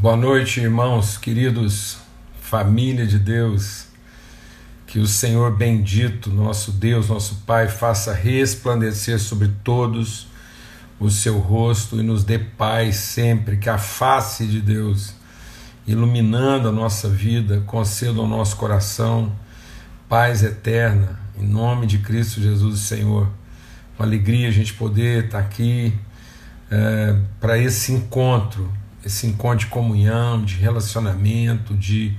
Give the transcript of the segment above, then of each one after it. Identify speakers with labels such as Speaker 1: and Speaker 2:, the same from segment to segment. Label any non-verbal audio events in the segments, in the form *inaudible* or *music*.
Speaker 1: Boa noite, irmãos, queridos, família de Deus. Que o Senhor bendito, nosso Deus, nosso Pai, faça resplandecer sobre todos o seu rosto e nos dê paz sempre. Que a face de Deus, iluminando a nossa vida, conceda ao nosso coração paz eterna, em nome de Cristo Jesus, Senhor. Uma alegria a gente poder estar aqui é, para esse encontro esse encontro de comunhão, de relacionamento, de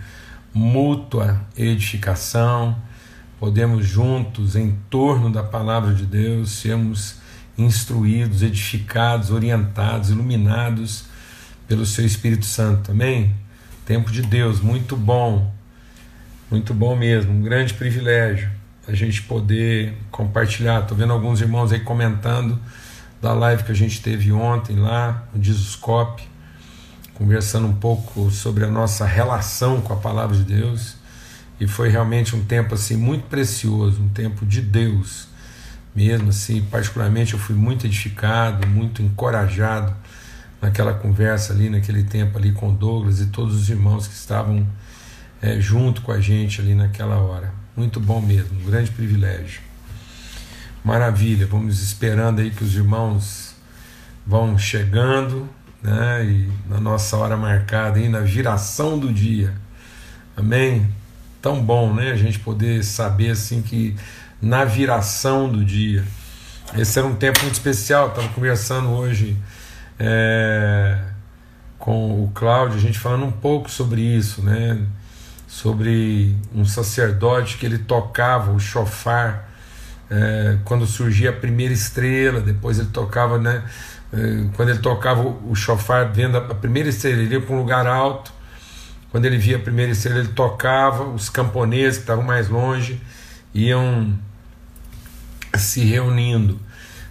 Speaker 1: mútua edificação. Podemos juntos, em torno da palavra de Deus, sermos instruídos, edificados, orientados, iluminados pelo Seu Espírito Santo. Amém? Tempo de Deus, muito bom, muito bom mesmo, um grande privilégio a gente poder compartilhar. Estou vendo alguns irmãos aí comentando da live que a gente teve ontem lá no Disuscope conversando um pouco sobre a nossa relação com a palavra de Deus e foi realmente um tempo assim muito precioso, um tempo de Deus mesmo assim, particularmente eu fui muito edificado, muito encorajado naquela conversa ali, naquele tempo ali com Douglas e todos os irmãos que estavam é, junto com a gente ali naquela hora. Muito bom mesmo, um grande privilégio. Maravilha, vamos esperando aí que os irmãos vão chegando, né? E na nossa hora marcada aí, na viração do dia. Amém? Tão bom, né? A gente poder saber assim que na viração do dia. Esse era um tempo muito especial. Estava conversando hoje é, com o Cláudio, a gente falando um pouco sobre isso, né? Sobre um sacerdote que ele tocava o chofar é, quando surgia a primeira estrela, depois ele tocava, né? Eh, quando ele tocava o chofar vendo a primeira estrela, ele ia para um lugar alto. Quando ele via a primeira estrela, ele tocava. Os camponeses que estavam mais longe iam se reunindo.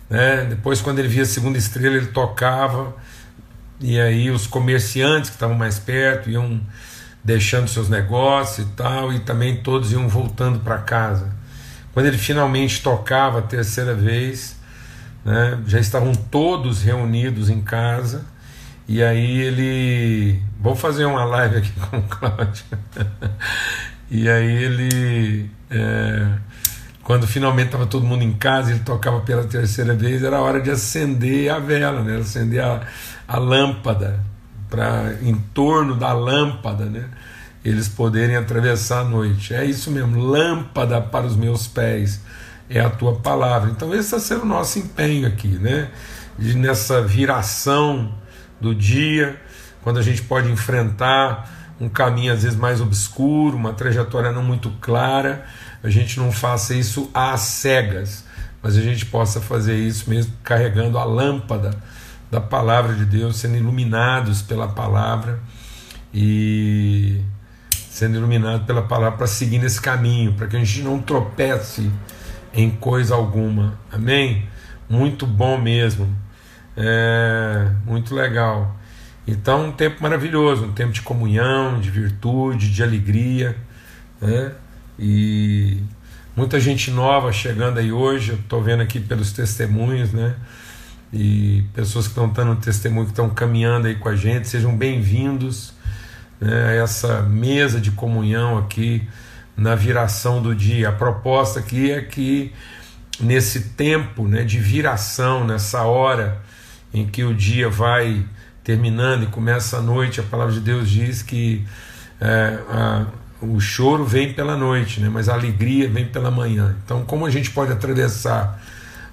Speaker 1: Né? Depois, quando ele via a segunda estrela, ele tocava. E aí, os comerciantes que estavam mais perto iam deixando seus negócios e tal, e também todos iam voltando para casa. Quando ele finalmente tocava a terceira vez, né? já estavam todos reunidos em casa, e aí ele. Vou fazer uma live aqui com o Cláudio. *laughs* e aí ele. É, quando finalmente estava todo mundo em casa, ele tocava pela terceira vez, era hora de acender a vela, né? acender a, a lâmpada, para em torno da lâmpada, né? eles poderem atravessar a noite. É isso mesmo, lâmpada para os meus pés é a tua palavra. Então, esse está sendo o nosso empenho aqui, né? De, nessa viração do dia, quando a gente pode enfrentar um caminho às vezes mais obscuro, uma trajetória não muito clara, a gente não faça isso às cegas, mas a gente possa fazer isso mesmo carregando a lâmpada da palavra de Deus, sendo iluminados pela palavra e sendo iluminados pela palavra para seguir nesse caminho, para que a gente não tropece em coisa alguma. Amém? Muito bom mesmo. É, muito legal. Então, um tempo maravilhoso, um tempo de comunhão, de virtude, de alegria. Né? E muita gente nova chegando aí hoje. Eu estou vendo aqui pelos testemunhos, né? E pessoas que estão dando testemunho, que estão caminhando aí com a gente. Sejam bem-vindos né, a essa mesa de comunhão aqui na viração do dia. A proposta aqui é que nesse tempo né, de viração, nessa hora em que o dia vai terminando e começa a noite, a palavra de Deus diz que é, a, o choro vem pela noite, né, mas a alegria vem pela manhã. Então, como a gente pode atravessar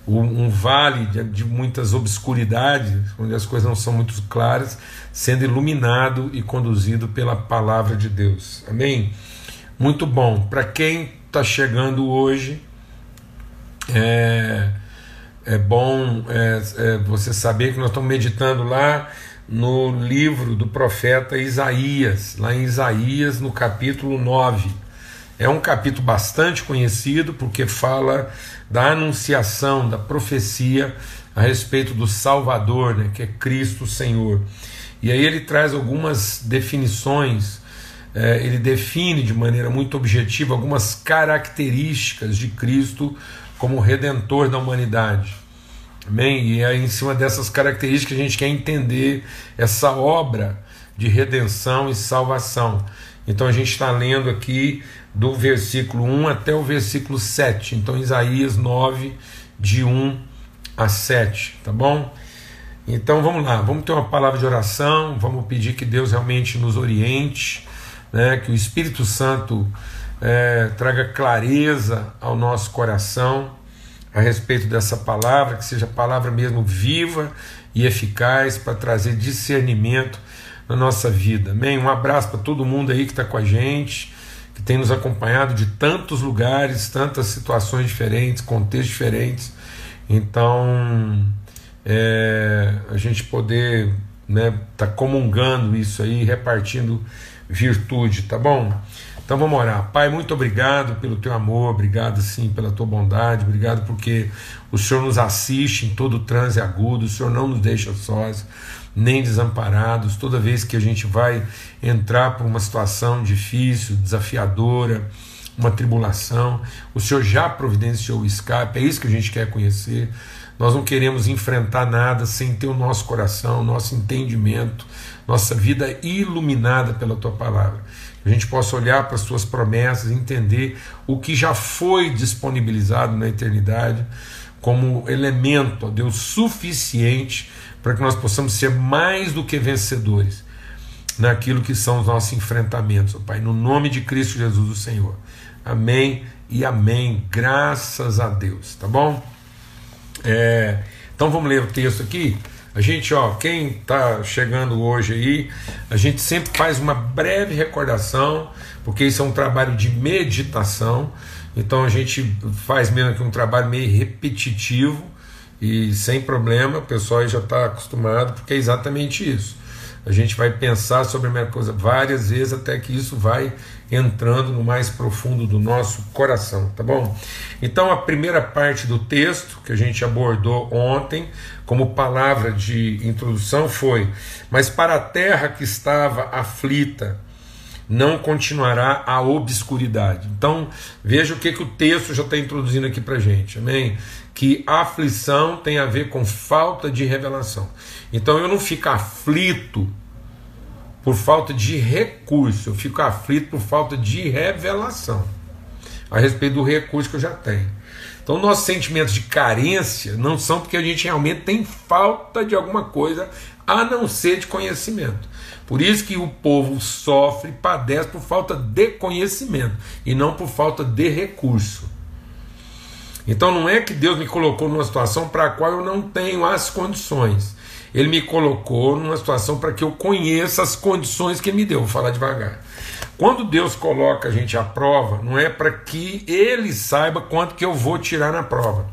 Speaker 1: um vale de, de, muitas obscuridades, onde as coisas não são muito claras, sendo iluminado e conduzido pela palavra de Deus. Amém? Muito bom. Para quem está chegando hoje, é, é bom é, é, você saber que nós estamos meditando lá no livro do profeta Isaías, lá em Isaías, no capítulo 9. É um capítulo bastante conhecido porque fala da anunciação, da profecia a respeito do Salvador, né, que é Cristo Senhor. E aí ele traz algumas definições é, ele define de maneira muito objetiva algumas características de Cristo como redentor da humanidade. Amém? E é em cima dessas características que a gente quer entender essa obra de redenção e salvação. Então a gente está lendo aqui do versículo 1 até o versículo 7. Então Isaías 9, de 1 a 7, tá bom? Então vamos lá, vamos ter uma palavra de oração, vamos pedir que Deus realmente nos oriente, né, que o Espírito Santo é, traga clareza ao nosso coração a respeito dessa palavra, que seja palavra mesmo viva e eficaz para trazer discernimento na nossa vida. Amém? Um abraço para todo mundo aí que está com a gente, que tem nos acompanhado de tantos lugares, tantas situações diferentes, contextos diferentes. Então, é, a gente poder né, tá comungando isso aí, repartindo virtude, tá bom? Então vamos orar. Pai, muito obrigado pelo teu amor, obrigado sim pela tua bondade, obrigado porque o Senhor nos assiste em todo transe agudo, o Senhor não nos deixa sós, nem desamparados. Toda vez que a gente vai entrar por uma situação difícil, desafiadora, uma tribulação, o Senhor já providenciou o escape, é isso que a gente quer conhecer. Nós não queremos enfrentar nada sem ter o nosso coração, nosso entendimento, nossa vida iluminada pela tua palavra. Que a gente possa olhar para as tuas promessas, entender o que já foi disponibilizado na eternidade como elemento, ó Deus, suficiente para que nós possamos ser mais do que vencedores naquilo que são os nossos enfrentamentos, ó Pai, no nome de Cristo Jesus, o Senhor. Amém e amém. Graças a Deus, tá bom? É, então vamos ler o texto aqui. A gente, ó, quem está chegando hoje aí, a gente sempre faz uma breve recordação, porque isso é um trabalho de meditação. Então a gente faz mesmo que um trabalho meio repetitivo e sem problema, o pessoal já está acostumado, porque é exatamente isso. A gente vai pensar sobre a mesma coisa várias vezes até que isso vai entrando no mais profundo do nosso coração, tá bom? Então a primeira parte do texto que a gente abordou ontem, como palavra de introdução, foi: Mas para a terra que estava aflita, não continuará a obscuridade. Então veja o que, que o texto já está introduzindo aqui para gente, amém? Que aflição tem a ver com falta de revelação. Então eu não fico aflito por falta de recurso, eu fico aflito por falta de revelação a respeito do recurso que eu já tenho. Então, nossos sentimentos de carência não são porque a gente realmente tem falta de alguma coisa a não ser de conhecimento. Por isso que o povo sofre, padece por falta de conhecimento e não por falta de recurso. Então não é que Deus me colocou numa situação para a qual eu não tenho as condições. Ele me colocou numa situação para que eu conheça as condições que me deu. Vou falar devagar. Quando Deus coloca a gente à prova, não é para que ele saiba quanto que eu vou tirar na prova.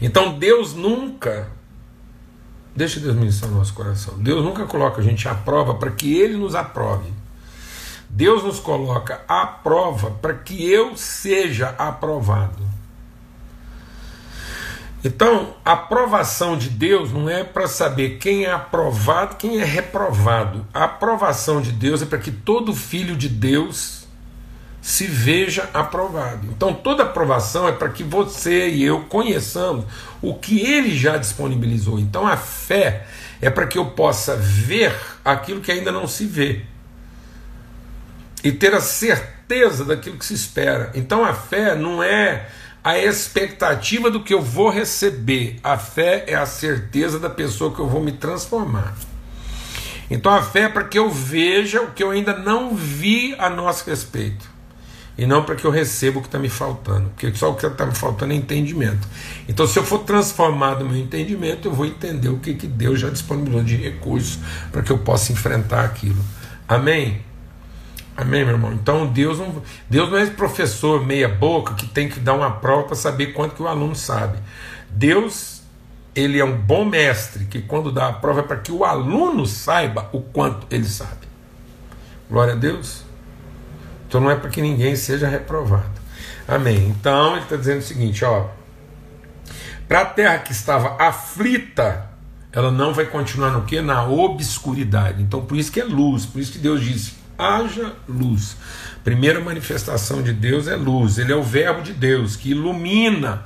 Speaker 1: Então Deus nunca, deixa Deus ministrar no nosso coração, Deus nunca coloca a gente à prova para que ele nos aprove. Deus nos coloca à prova para que eu seja aprovado. Então, a aprovação de Deus não é para saber quem é aprovado, quem é reprovado. A aprovação de Deus é para que todo filho de Deus se veja aprovado. Então, toda aprovação é para que você e eu conheçamos o que ele já disponibilizou. Então, a fé é para que eu possa ver aquilo que ainda não se vê e ter a certeza daquilo que se espera. Então, a fé não é a expectativa do que eu vou receber. A fé é a certeza da pessoa que eu vou me transformar. Então a fé é para que eu veja o que eu ainda não vi a nosso respeito. E não para que eu receba o que está me faltando. Porque só o que está me faltando é entendimento. Então, se eu for transformado no meu entendimento, eu vou entender o que, que Deus já disponibilizou de recursos para que eu possa enfrentar aquilo. Amém? Amém, meu irmão? Então Deus não, Deus não é professor meia boca que tem que dar uma prova para saber quanto que o aluno sabe. Deus, ele é um bom mestre que quando dá a prova é para que o aluno saiba o quanto ele sabe. Glória a Deus. Então não é para que ninguém seja reprovado. Amém. Então ele está dizendo o seguinte, ó. Para a terra que estava aflita, ela não vai continuar no que? Na obscuridade. Então por isso que é luz, por isso que Deus disse haja luz. Primeira manifestação de Deus é luz, ele é o Verbo de Deus que ilumina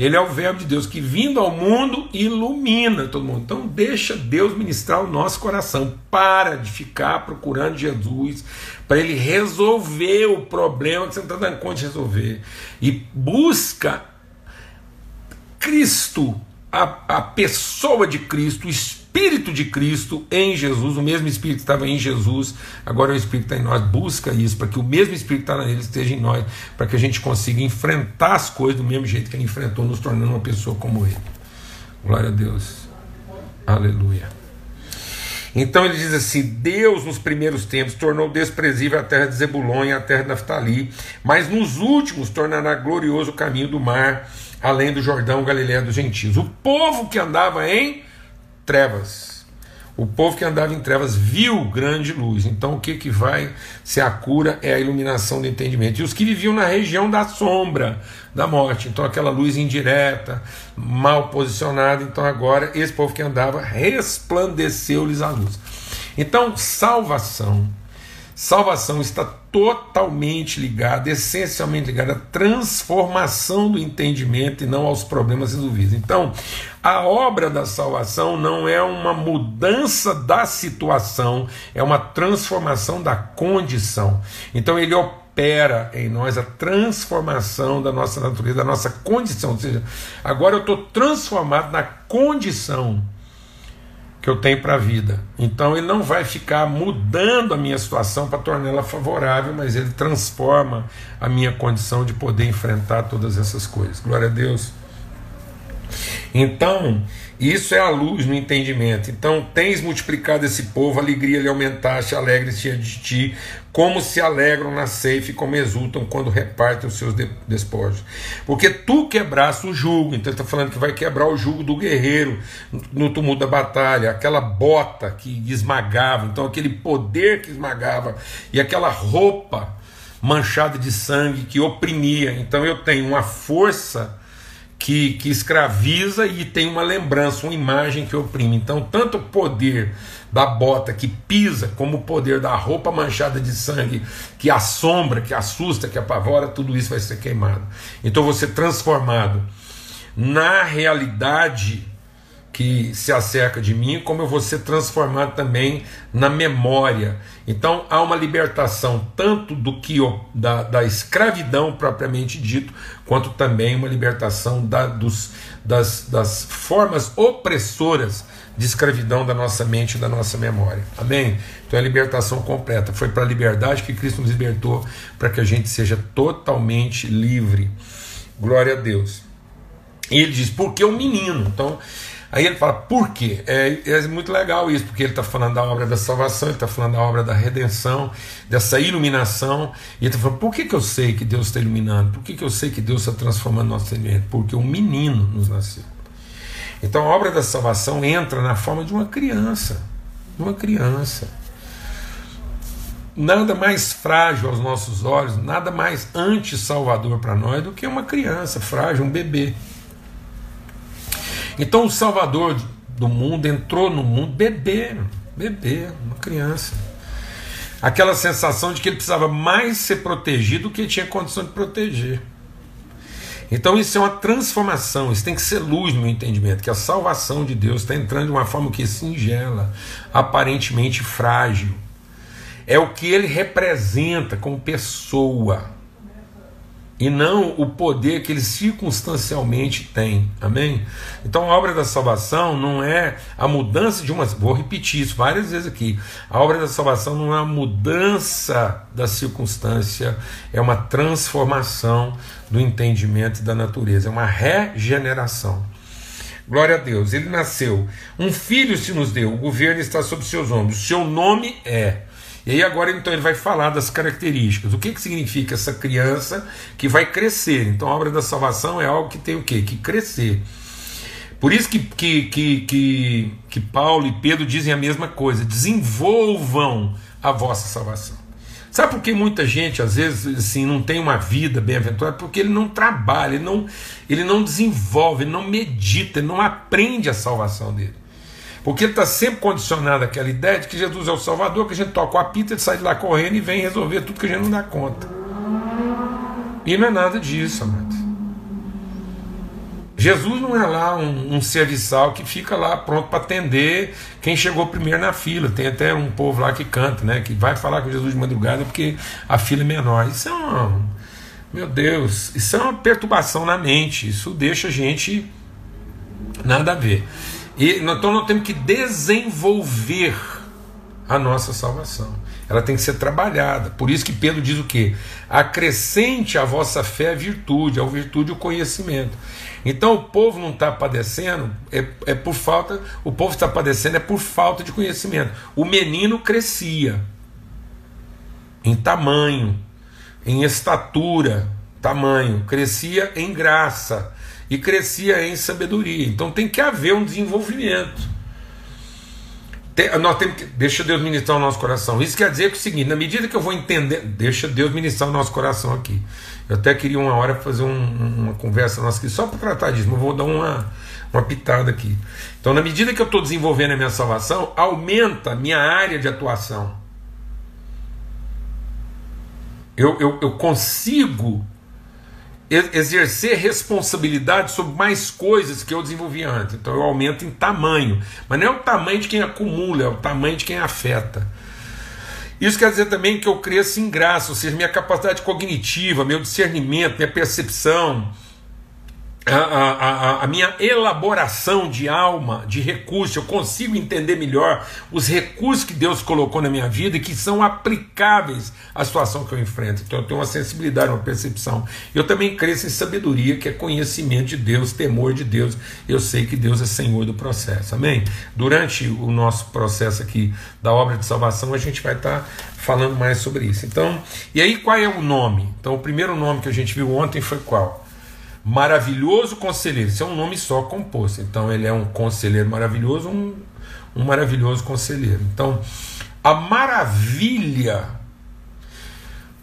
Speaker 1: Ele é o Verbo de Deus que, vindo ao mundo, ilumina todo mundo. Então, deixa Deus ministrar o nosso coração. Para de ficar procurando Jesus para ele resolver o problema que você não está dando conta de resolver. E busca Cristo, a, a pessoa de Cristo, o Espírito de Cristo em Jesus, o mesmo Espírito que estava em Jesus, agora é o Espírito está em nós. Busca isso, para que o mesmo Espírito que está nele esteja em nós, para que a gente consiga enfrentar as coisas do mesmo jeito que ele enfrentou, nos tornando uma pessoa como ele. Glória a Deus. Aleluia. Então ele diz assim: Deus nos primeiros tempos tornou desprezível a terra de Zebulon e a terra de Naftali, mas nos últimos tornará glorioso o caminho do mar além do Jordão, Galiléia dos gentios. O povo que andava em trevas, o povo que andava em trevas viu grande luz. Então o que, que vai ser a cura é a iluminação do entendimento. E os que viviam na região da sombra da morte, então aquela luz indireta, mal posicionada, então agora esse povo que andava resplandeceu-lhes a luz. Então, salvação Salvação está totalmente ligada, essencialmente ligada à transformação do entendimento e não aos problemas resolvidos. Então, a obra da salvação não é uma mudança da situação, é uma transformação da condição. Então, ele opera em nós a transformação da nossa natureza, da nossa condição. Ou seja, agora eu estou transformado na condição que eu tenho para a vida. Então ele não vai ficar mudando a minha situação para torná-la favorável, mas ele transforma a minha condição de poder enfrentar todas essas coisas. Glória a Deus. Então, isso é a luz no entendimento. Então, tens multiplicado esse povo, alegria lhe aumentaste, alegres diante de ti, como se alegram na ceifa e como exultam quando repartem os seus despojos. Porque tu quebraste o jugo, então está falando que vai quebrar o jugo do guerreiro no tumulto da batalha, aquela bota que esmagava, então aquele poder que esmagava, e aquela roupa manchada de sangue que oprimia. Então eu tenho uma força que, que escraviza e tem uma lembrança, uma imagem que oprime. Então, tanto o poder da bota que pisa, como o poder da roupa manchada de sangue que assombra, que assusta, que apavora, tudo isso vai ser queimado. Então, você transformado na realidade que se acerca de mim, como eu vou ser transformado também na memória. Então há uma libertação tanto do que da, da escravidão propriamente dito, quanto também uma libertação da, dos, das, das formas opressoras de escravidão da nossa mente e da nossa memória. Amém? Então é a libertação completa. Foi para a liberdade que Cristo nos libertou, para que a gente seja totalmente livre. Glória a Deus. E ele diz, porque o menino. Então, Aí ele fala, por quê? É, é muito legal isso, porque ele está falando da obra da salvação, ele está falando da obra da redenção, dessa iluminação, e ele está falando, por que, que eu sei que Deus está iluminando? Por que, que eu sei que Deus está transformando nosso sentimento? Porque um menino nos nasceu. Então a obra da salvação entra na forma de uma criança, de uma criança. Nada mais frágil aos nossos olhos, nada mais anti-salvador para nós do que uma criança frágil, um bebê. Então o Salvador do mundo entrou no mundo bebê, bebê, uma criança. Aquela sensação de que ele precisava mais ser protegido do que tinha condição de proteger. Então isso é uma transformação, isso tem que ser luz no entendimento, que a salvação de Deus está entrando de uma forma que singela, aparentemente frágil. É o que ele representa como pessoa e não o poder que ele circunstancialmente tem. Amém? Então a obra da salvação não é a mudança de uma. Vou repetir isso várias vezes aqui. A obra da salvação não é a mudança da circunstância, é uma transformação do entendimento da natureza, é uma regeneração. Glória a Deus, ele nasceu. Um filho se nos deu, o governo está sob seus ombros. Seu nome é e aí agora então ele vai falar das características. O que, que significa essa criança que vai crescer? Então a obra da salvação é algo que tem o quê? Que crescer. Por isso que, que, que, que, que Paulo e Pedro dizem a mesma coisa: desenvolvam a vossa salvação. Sabe por que muita gente, às vezes, assim, não tem uma vida bem-aventurada? Porque ele não trabalha, ele não, ele não desenvolve, ele não medita, ele não aprende a salvação dele. Porque ele está sempre condicionado àquela ideia de que Jesus é o Salvador, que a gente toca o apito, ele sai de lá correndo e vem resolver tudo que a gente não dá conta. E não é nada disso, amado. Jesus não é lá um, um serviçal que fica lá pronto para atender quem chegou primeiro na fila. Tem até um povo lá que canta, né? Que vai falar com Jesus de madrugada porque a fila é menor. Isso é uma. Meu Deus, isso é uma perturbação na mente. Isso deixa a gente nada a ver. E, então nós temos que desenvolver a nossa salvação. Ela tem que ser trabalhada. Por isso que Pedro diz o quê? Acrescente a vossa fé a virtude, a virtude o conhecimento. Então o povo não está padecendo, é, é por falta, o povo está padecendo é por falta de conhecimento. O menino crescia em tamanho, em estatura, tamanho, crescia em graça e crescia em sabedoria. Então tem que haver um desenvolvimento. Tem, nós temos que, deixa Deus ministrar o nosso coração. Isso quer dizer que é o seguinte: na medida que eu vou entender, deixa Deus ministrar o nosso coração aqui. Eu até queria uma hora fazer um, uma conversa nossa aqui só para tratar disso, mas vou dar uma, uma pitada aqui. Então, na medida que eu estou desenvolvendo a minha salvação, aumenta a minha área de atuação. Eu, eu, eu consigo exercer responsabilidade sobre mais coisas que eu desenvolvi antes. Então eu aumento em tamanho. Mas não é o tamanho de quem acumula, é o tamanho de quem afeta. Isso quer dizer também que eu cresço em graça, ou seja, minha capacidade cognitiva, meu discernimento, minha percepção, a, a, a, minha elaboração de alma, de recursos, eu consigo entender melhor os recursos que Deus colocou na minha vida e que são aplicáveis à situação que eu enfrento. Então eu tenho uma sensibilidade, uma percepção. Eu também cresço em sabedoria, que é conhecimento de Deus, temor de Deus. Eu sei que Deus é Senhor do processo. Amém? Durante o nosso processo aqui da obra de salvação, a gente vai estar falando mais sobre isso. Então, e aí qual é o nome? Então, o primeiro nome que a gente viu ontem foi qual? Maravilhoso conselheiro, isso é um nome só composto. Então ele é um conselheiro maravilhoso, um, um maravilhoso conselheiro. Então, a maravilha,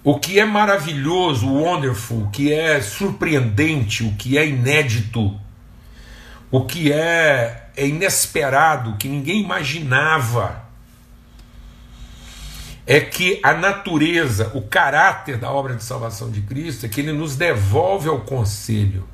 Speaker 1: o que é maravilhoso, wonderful, o que é surpreendente, o que é inédito, o que é, é inesperado, que ninguém imaginava é que a natureza, o caráter da obra de salvação de Cristo é que ele nos devolve ao conselho.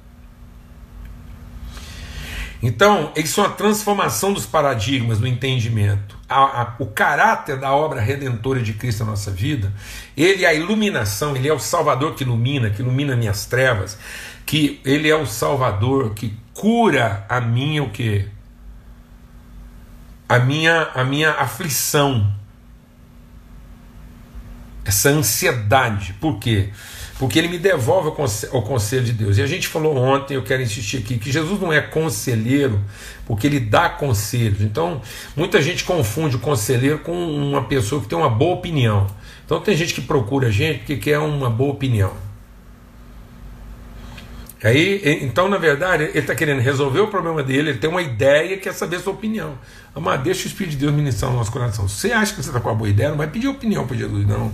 Speaker 1: Então, isso é uma transformação dos paradigmas do entendimento. A, a, o caráter da obra redentora de Cristo na nossa vida, ele é a iluminação, ele é o Salvador que ilumina, que ilumina minhas trevas, que ele é o Salvador que cura a minha o quê? A minha, a minha aflição essa ansiedade. Por quê? Porque ele me devolve ao conselho de Deus. E a gente falou ontem, eu quero insistir aqui, que Jesus não é conselheiro porque ele dá conselhos. Então, muita gente confunde o conselheiro com uma pessoa que tem uma boa opinião. Então, tem gente que procura a gente porque quer uma boa opinião. Aí, então, na verdade, ele está querendo resolver o problema dele, ele tem uma ideia e quer saber sua opinião. Amado, deixa o Espírito de Deus ministrar no nosso coração. Você acha que você está com a boa ideia, não vai pedir opinião para Jesus, não.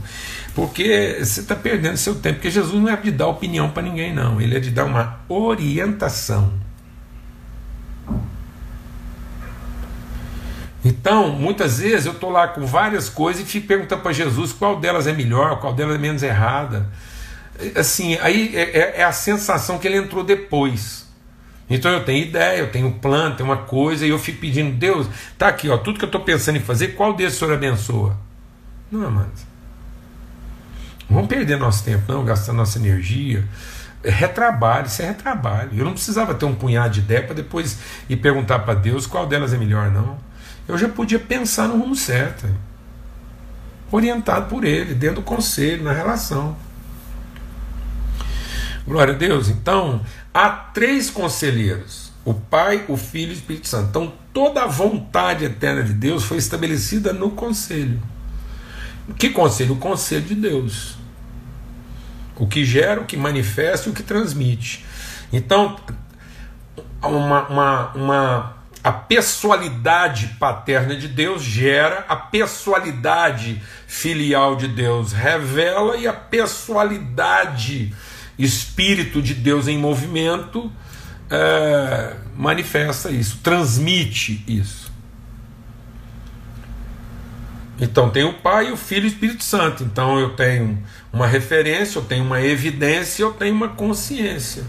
Speaker 1: Porque você está perdendo seu tempo. Porque Jesus não é de dar opinião para ninguém, não. Ele é de dar uma orientação. Então, muitas vezes eu estou lá com várias coisas e fico perguntando para Jesus qual delas é melhor, qual delas é menos errada assim, aí é, é, é, a sensação que ele entrou depois. Então eu tenho ideia, eu tenho plano, tenho uma coisa, e eu fico pedindo, Deus, tá aqui, ó, tudo que eu estou pensando em fazer, qual desses o Senhor abençoa? Não, amados. Não vamos perder nosso tempo, não, gastar nossa energia. É retrabalho, isso é retrabalho. Eu não precisava ter um punhado de ideia para depois ir perguntar para Deus qual delas é melhor, não. Eu já podia pensar no rumo certo, orientado por Ele, dentro do conselho, na relação. Glória a Deus. Então, há três conselheiros: o Pai, o Filho e o Espírito Santo. Então, toda a vontade eterna de Deus foi estabelecida no conselho. Que conselho? O conselho de Deus. O que gera, o que manifesta e o que transmite. Então, uma, uma, uma, a pessoalidade paterna de Deus gera a pessoalidade filial de Deus, revela e a pessoalidade Espírito de Deus em movimento é, manifesta isso, transmite isso. Então tem o Pai, o Filho e o Espírito Santo. Então eu tenho uma referência, eu tenho uma evidência, eu tenho uma consciência.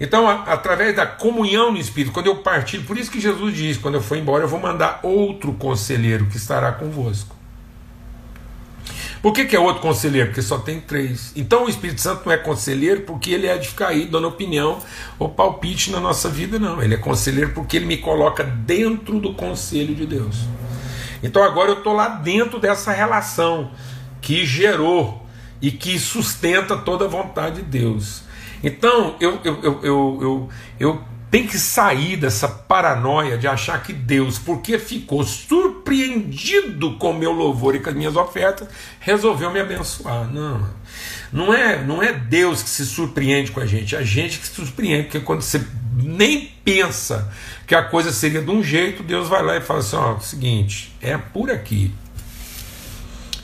Speaker 1: Então, a, através da comunhão no Espírito, quando eu partilho, por isso que Jesus diz: quando eu for embora, eu vou mandar outro conselheiro que estará convosco. Por que, que é outro conselheiro? Porque só tem três. Então o Espírito Santo não é conselheiro porque ele é de ficar aí dando opinião ou palpite na nossa vida, não. Ele é conselheiro porque ele me coloca dentro do conselho de Deus. Então agora eu estou lá dentro dessa relação que gerou e que sustenta toda a vontade de Deus. Então eu, eu, eu, eu, eu, eu tem que sair dessa paranoia de achar que Deus, porque ficou surpreendido com meu louvor e com as minhas ofertas, resolveu me abençoar. Não. Não é, não é Deus que se surpreende com a gente, é a gente que se surpreende, porque quando você nem pensa que a coisa seria de um jeito, Deus vai lá e fala assim: ó, seguinte, é por aqui.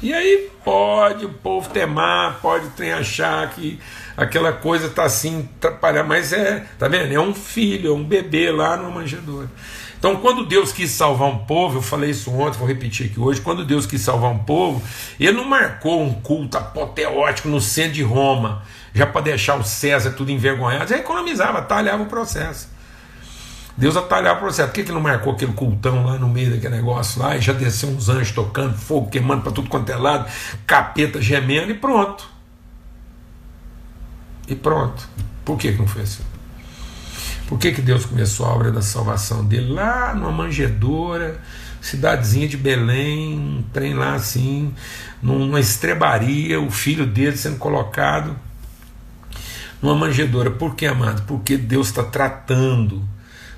Speaker 1: E aí pode o povo temar, pode ter achar que aquela coisa está assim, atrapalhar, mas é, tá vendo? É um filho, é um bebê lá no manjedoura. Então, quando Deus quis salvar um povo, eu falei isso ontem, vou repetir aqui hoje. Quando Deus quis salvar um povo, Ele não marcou um culto apoteótico no centro de Roma, já para deixar o César tudo envergonhado, já economizava, talhava o processo. Deus atalhava o processo. Por que, que não marcou aquele cultão lá no meio daquele negócio lá e já desceu uns anjos tocando, fogo queimando para tudo quanto é lado, capeta gemendo e pronto. E pronto. Por que, que não foi assim? Por que, que Deus começou a obra da salvação dele lá numa manjedoura, cidadezinha de Belém, um trem lá assim, numa estrebaria, o filho dele sendo colocado numa manjedoura. Por que, amado? Porque Deus está tratando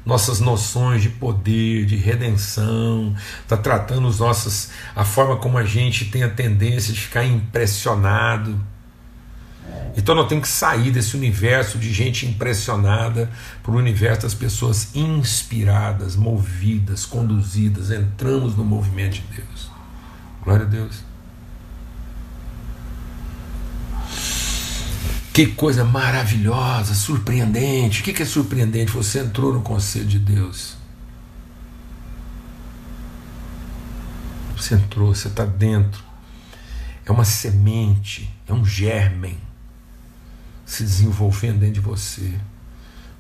Speaker 1: nossas noções de poder, de redenção, está tratando os nossos, a forma como a gente tem a tendência de ficar impressionado. Então nós temos que sair desse universo de gente impressionada para o universo das pessoas inspiradas, movidas, conduzidas. Entramos no movimento de Deus. Glória a Deus. Que coisa maravilhosa, surpreendente. O que é surpreendente? Você entrou no conselho de Deus. Você entrou, você está dentro. É uma semente, é um germen se desenvolvendo dentro de você.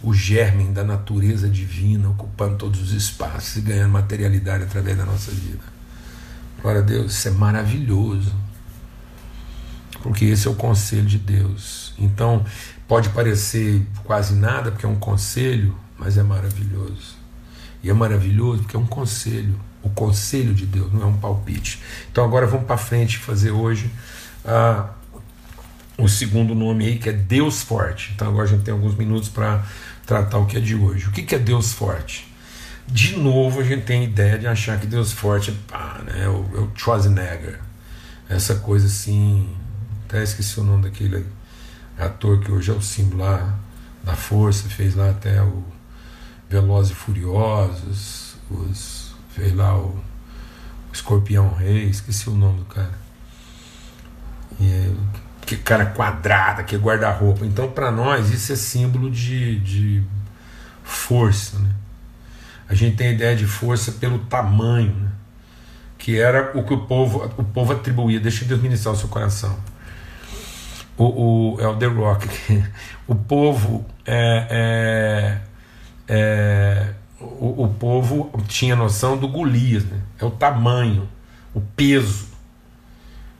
Speaker 1: O germen da natureza divina ocupando todos os espaços e ganhando materialidade através da nossa vida. Glória a Deus, isso é maravilhoso porque esse é o conselho de Deus. Então, pode parecer quase nada, porque é um conselho, mas é maravilhoso. E é maravilhoso porque é um conselho. O conselho de Deus, não é um palpite. Então, agora vamos para frente fazer hoje ah, o segundo nome aí, que é Deus Forte. Então, agora a gente tem alguns minutos para tratar o que é de hoje. O que é Deus Forte? De novo, a gente tem a ideia de achar que Deus Forte é, pá, né, é o, é o Schwarzenegger. Essa coisa assim, até esqueci o nome daquele ator que hoje é o símbolo lá da força, fez lá até o Velozes e Furiosos, os, fez lá o, Escorpião Rei, esqueci o nome do cara. E, que cara quadrada, que guarda-roupa. Então, para nós, isso é símbolo de, de força. Né? A gente tem a ideia de força pelo tamanho, né? que era o que o povo, o povo atribuía. Deixa Deus ministrar o seu coração o, o, é o The Rock. *laughs* O povo é, é, é o, o, povo tinha noção do Golias, né? é o tamanho, o peso.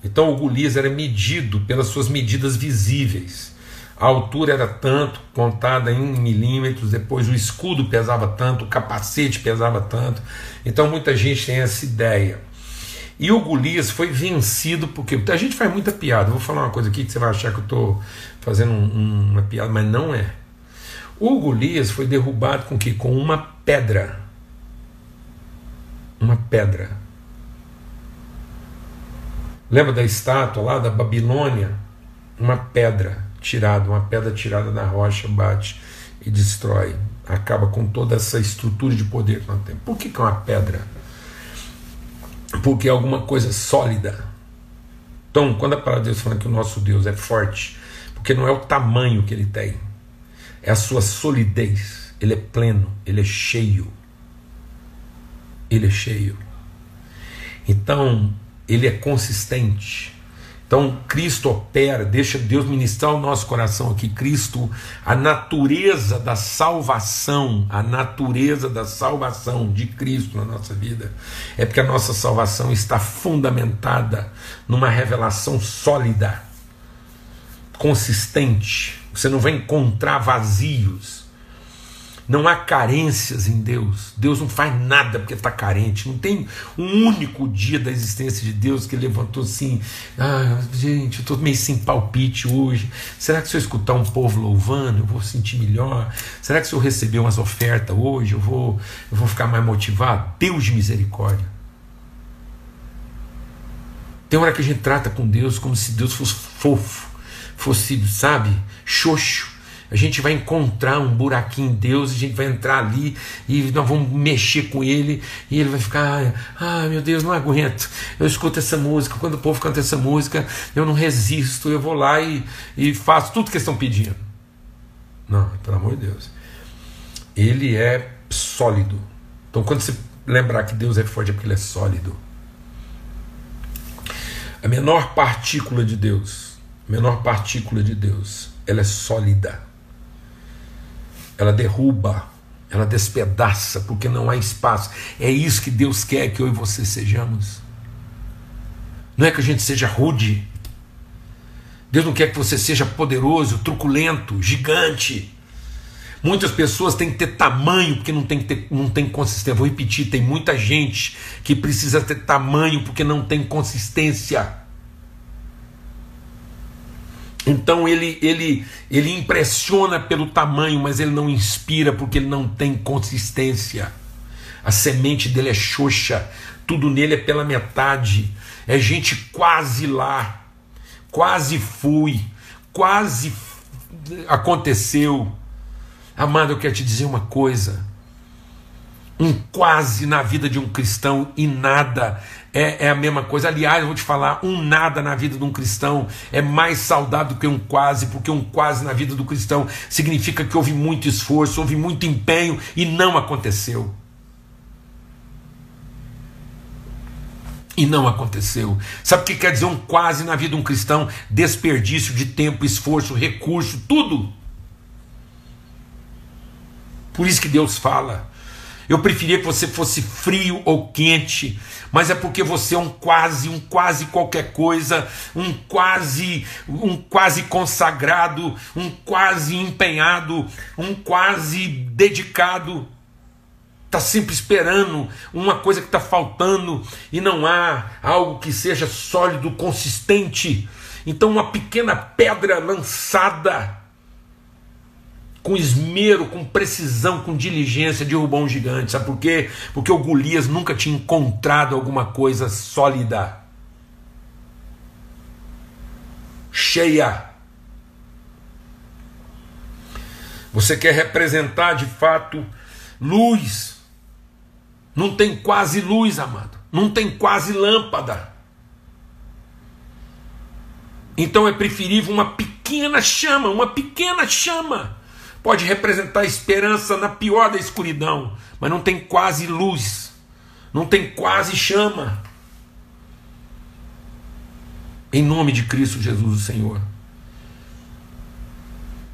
Speaker 1: Então o Golias era medido pelas suas medidas visíveis. A altura era tanto, contada em milímetros, depois o escudo pesava tanto, o capacete pesava tanto. Então muita gente tem essa ideia. E o Golias foi vencido porque a gente faz muita piada. Vou falar uma coisa aqui que você vai achar que eu estou fazendo um, um, uma piada, mas não é. O Golias foi derrubado com que? Com uma pedra. Uma pedra. Lembra da estátua lá da Babilônia? Uma pedra tirada, uma pedra tirada da rocha bate e destrói. Acaba com toda essa estrutura de poder que nós temos. Por que, que é uma pedra? Porque é alguma coisa sólida. Então, quando a palavra de Deus fala que o nosso Deus é forte, porque não é o tamanho que ele tem, é a sua solidez. Ele é pleno, ele é cheio. Ele é cheio. Então, ele é consistente. Então, Cristo opera, deixa Deus ministrar o nosso coração aqui. Cristo, a natureza da salvação, a natureza da salvação de Cristo na nossa vida, é porque a nossa salvação está fundamentada numa revelação sólida, consistente. Você não vai encontrar vazios não há carências em Deus. Deus não faz nada porque está carente. Não tem um único dia da existência de Deus que levantou assim: ah, gente, eu estou meio sem palpite hoje. Será que se eu escutar um povo louvando, eu vou sentir melhor? Será que se eu receber umas ofertas hoje, eu vou, eu vou ficar mais motivado? Deus de misericórdia. Tem hora que a gente trata com Deus como se Deus fosse fofo, fosse, sabe, xoxo a gente vai encontrar um buraquinho em Deus, a gente vai entrar ali e nós vamos mexer com ele e ele vai ficar, ah, meu Deus, não aguento. Eu escuto essa música, quando o povo canta essa música, eu não resisto, eu vou lá e, e faço tudo que eles estão pedindo. Não, pelo amor de Deus. Ele é sólido. Então, quando você lembrar que Deus é forte, é porque ele é sólido. A menor partícula de Deus, a menor partícula de Deus, ela é sólida ela derruba, ela despedaça, porque não há espaço. É isso que Deus quer que eu e você sejamos. Não é que a gente seja rude. Deus não quer que você seja poderoso, truculento, gigante. Muitas pessoas têm que ter tamanho porque não tem, ter, não tem consistência. Vou repetir: tem muita gente que precisa ter tamanho porque não tem consistência. Então ele, ele, ele impressiona pelo tamanho, mas ele não inspira porque ele não tem consistência. A semente dele é xoxa, tudo nele é pela metade. É gente quase lá, quase fui, quase aconteceu. Amado, eu quero te dizer uma coisa. Um quase na vida de um cristão e nada é, é, a mesma coisa. Aliás, eu vou te falar: um nada na vida de um cristão é mais saudável do que um quase, porque um quase na vida do cristão significa que houve muito esforço, houve muito empenho e não aconteceu. E não aconteceu. Sabe o que quer dizer um quase na vida de um cristão? Desperdício de tempo, esforço, recurso, tudo. Por isso que Deus fala. Eu preferia que você fosse frio ou quente, mas é porque você é um quase, um quase qualquer coisa, um quase, um quase consagrado, um quase empenhado, um quase dedicado. Está sempre esperando uma coisa que está faltando e não há algo que seja sólido, consistente. Então, uma pequena pedra lançada com esmero, com precisão, com diligência, derrubou um gigante. Sabe por quê? Porque o Golias nunca tinha encontrado alguma coisa sólida, cheia. Você quer representar de fato luz. Não tem quase luz, amado. Não tem quase lâmpada. Então é preferível uma pequena chama, uma pequena chama pode representar esperança na pior da escuridão, mas não tem quase luz, não tem quase chama. Em nome de Cristo Jesus, o Senhor.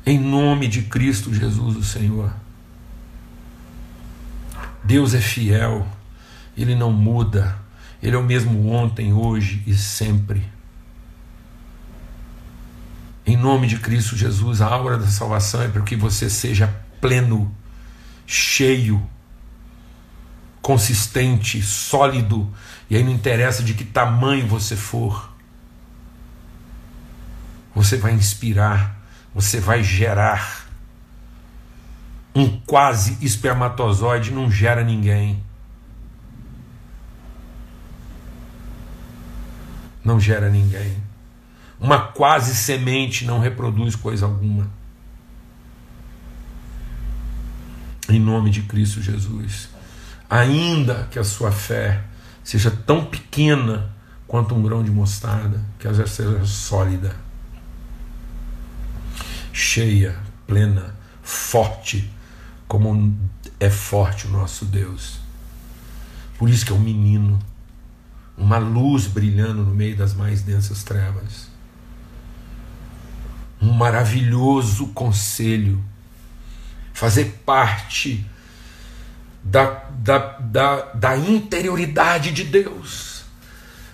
Speaker 1: Em nome de Cristo Jesus, o Senhor. Deus é fiel, Ele não muda, Ele é o mesmo ontem, hoje e sempre. Em nome de Cristo Jesus, a aura da salvação é para que você seja pleno, cheio, consistente, sólido, e aí não interessa de que tamanho você for. Você vai inspirar, você vai gerar. Um quase espermatozoide não gera ninguém. Não gera ninguém. Uma quase semente não reproduz coisa alguma. Em nome de Cristo Jesus. Ainda que a sua fé seja tão pequena quanto um grão de mostarda, que ela seja sólida, cheia, plena, forte, como é forte o nosso Deus. Por isso que é um menino, uma luz brilhando no meio das mais densas trevas. Um maravilhoso conselho, fazer parte da, da, da, da interioridade de Deus.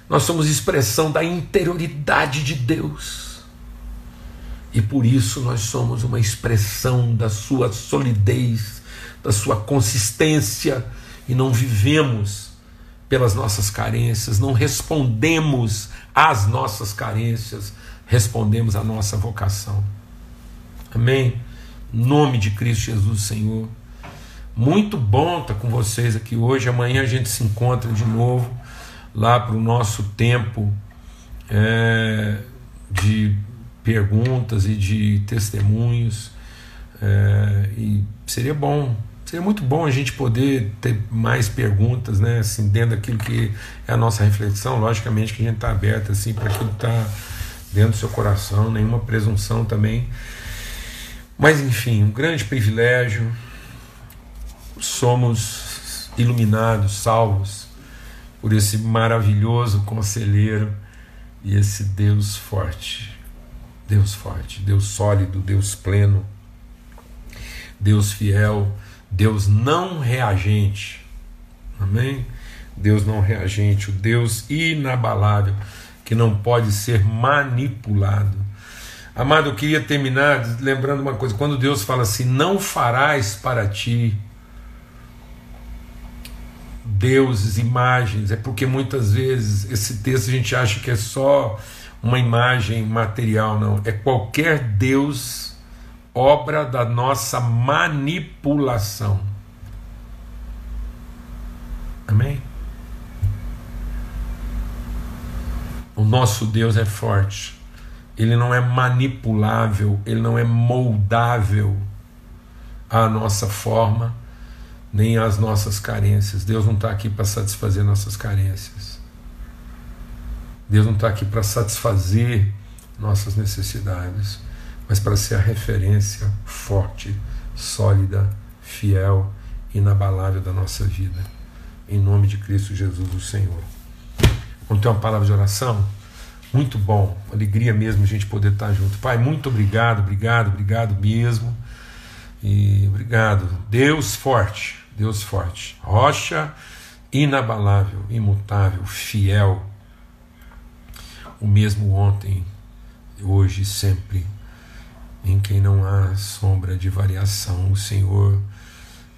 Speaker 1: Nós somos expressão da interioridade de Deus. E por isso nós somos uma expressão da sua solidez, da sua consistência, e não vivemos pelas nossas carências, não respondemos às nossas carências, respondemos à nossa vocação. Amém? Nome de Cristo Jesus, Senhor. Muito bom estar com vocês aqui hoje. Amanhã a gente se encontra de novo lá para o nosso tempo é, de perguntas e de testemunhos. É, e seria bom, seria muito bom a gente poder ter mais perguntas, né? Assim, dentro daquilo que é a nossa reflexão. Logicamente que a gente está aberto assim, para aquilo que está dentro do seu coração, nenhuma presunção também. Mas enfim, um grande privilégio somos iluminados, salvos por esse maravilhoso conselheiro e esse Deus forte. Deus forte, Deus sólido, Deus pleno, Deus fiel, Deus não reagente. Amém? Deus não reagente, o Deus inabalável, que não pode ser manipulado. Amado, eu queria terminar lembrando uma coisa: quando Deus fala assim, não farás para ti deuses, imagens, é porque muitas vezes esse texto a gente acha que é só uma imagem material, não. É qualquer Deus, obra da nossa manipulação. Amém? O nosso Deus é forte. Ele não é manipulável, ele não é moldável à nossa forma nem as nossas carências. Deus não está aqui para satisfazer nossas carências. Deus não está aqui para satisfazer nossas necessidades, mas para ser a referência forte, sólida, fiel, inabalável da nossa vida. Em nome de Cristo Jesus, o Senhor. Vamos ter uma palavra de oração? Muito bom, alegria mesmo a gente poder estar junto. Pai, muito obrigado, obrigado, obrigado mesmo e obrigado. Deus forte, Deus forte. Rocha inabalável, imutável, fiel. O mesmo ontem, hoje e sempre. Em quem não há sombra de variação. O Senhor,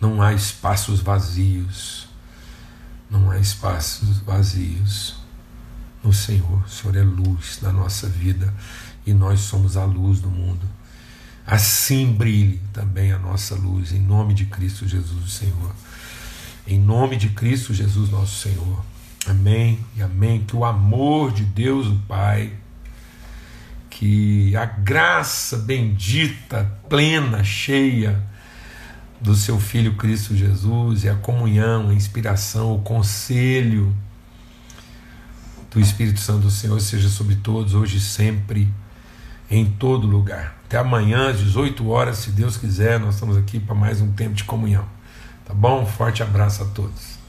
Speaker 1: não há espaços vazios. Não há espaços vazios no Senhor. O Senhor é luz da nossa vida e nós somos a luz do mundo assim brilhe também a nossa luz, em nome de Cristo Jesus, o Senhor. Em nome de Cristo Jesus, nosso Senhor. Amém e amém. Que o amor de Deus, o Pai, que a graça bendita, plena, cheia do seu Filho Cristo Jesus e a comunhão, a inspiração, o conselho do Espírito Santo do Senhor seja sobre todos, hoje e sempre, em todo lugar. Até amanhã, às 18 horas, se Deus quiser, nós estamos aqui para mais um tempo de comunhão. Tá bom? Um forte abraço a todos.